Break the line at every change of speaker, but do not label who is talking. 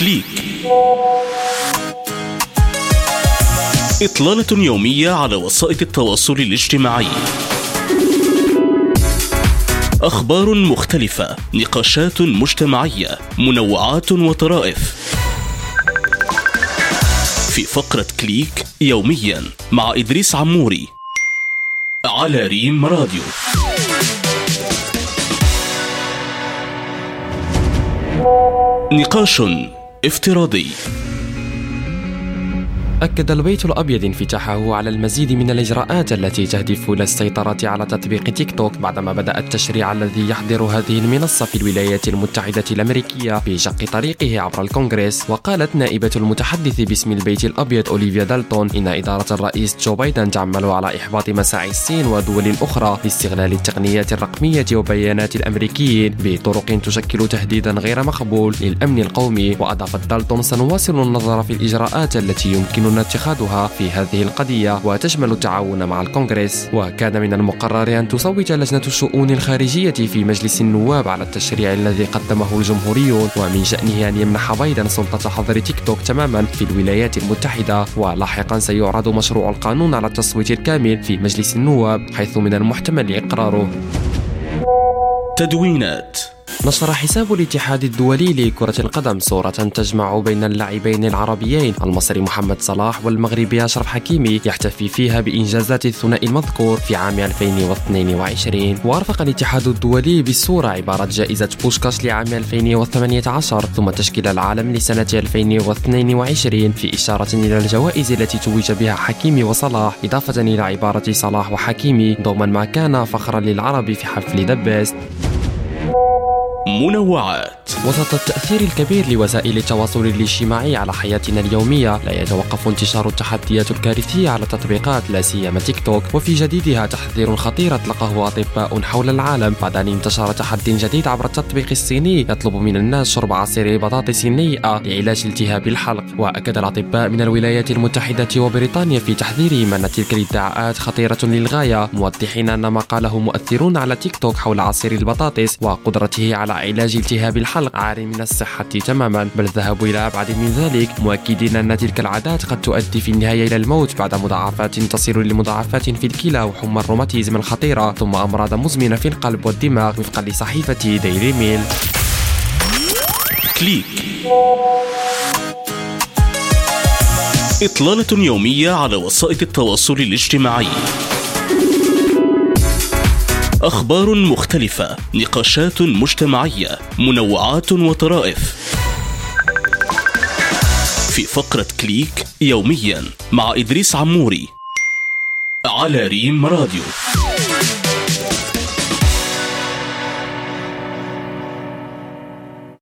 كليك إطلالة يومية على وسائل التواصل الاجتماعي. أخبار مختلفة نقاشات مجتمعية منوعات وطرائف. في فقرة كليك يوميا مع إدريس عموري على ريم راديو. نقاش افتراضي.
أكد البيت الأبيض انفتاحه على المزيد من الإجراءات التي تهدف إلى السيطرة على تطبيق تيك توك بعدما بدأ التشريع الذي يحضر هذه المنصة في الولايات المتحدة الأمريكية بشق طريقه عبر الكونغرس. وقالت نائبة المتحدث باسم البيت الأبيض أوليفيا دالتون إن إدارة الرئيس جو بايدن تعمل على إحباط مساعي الصين ودول أخرى لاستغلال التقنيات الرقمية وبيانات الأمريكيين بطرق تشكل تهديدا غير مقبول للأمن القومي. وأضافت دالتون سنواصل النظر في الإجراءات التي يمكن يمكننا اتخاذها في هذه القضية وتشمل التعاون مع الكونغرس. وكان من المقرر أن تصوت لجنة الشؤون الخارجية في مجلس النواب على التشريع الذي قدمه الجمهوريون ومن شأنه أن يمنح بايدن سلطة حظر تيك توك تماما في الولايات المتحدة. ولاحقا سيعرض مشروع القانون على التصويت الكامل في مجلس النواب حيث من المحتمل إقراره.
تدوينات
نشر حساب الاتحاد الدولي لكرة القدم صورة تجمع بين اللاعبين العربيين. المصري محمد صلاح والمغربي أشرف حكيمي يحتفي فيها بإنجازات الثنائي المذكور في عام 2022 وأرفق الاتحاد الدولي بالصورة عبارة جائزة بوشكاش لعام 2018 ثم تشكيل العالم لسنة 2022 في إشارة إلى الجوائز التي توج بها حكيمي وصلاح إضافة إلى عبارة صلاح وحكيمي ضمن ما كان فخرا للعرب في حفل The Best
منوعات.
وسط التأثير الكبير لوسائل التواصل الاجتماعي على حياتنا اليومية لا يتوقف انتشار التحديات الكارثية على التطبيقات لا سيما تيك توك. وفي جديدها تحذير خطير أطلقه أطباء حول العالم. بعد أن انتشر تحدي جديد عبر التطبيق الصيني يطلب من الناس شرب عصير بطاطس نيئة لعلاج التهاب الحلق. وأكد الأطباء من الولايات المتحدة وبريطانيا في تحذيرهم أن تلك الإدعاءات خطيرة للغاية موضحين أن ما قاله مؤثرون على تيك توك حول عصير البطاطس وقدرته على علاج التهاب الحلق. عار من الصحة تماما بل ذهبوا إلى أبعد من ذلك. مؤكدين أن تلك العادات قد تؤدي في النهاية إلى الموت بعد مضاعفات تصل لمضاعفات في الكلى وحمى الروماتيزم الخطيرة. ثم أمراض مزمنة في القلب والدماغ وفقا لصحيفة ديلي ميل
كليك. إطلالة يومية على وسائل التواصل الاجتماعي. أخبار مختلفة نقاشات مجتمعية منوعات وطرائف. في فقرة كليك يوميا مع إدريس عموري على ريم راديو.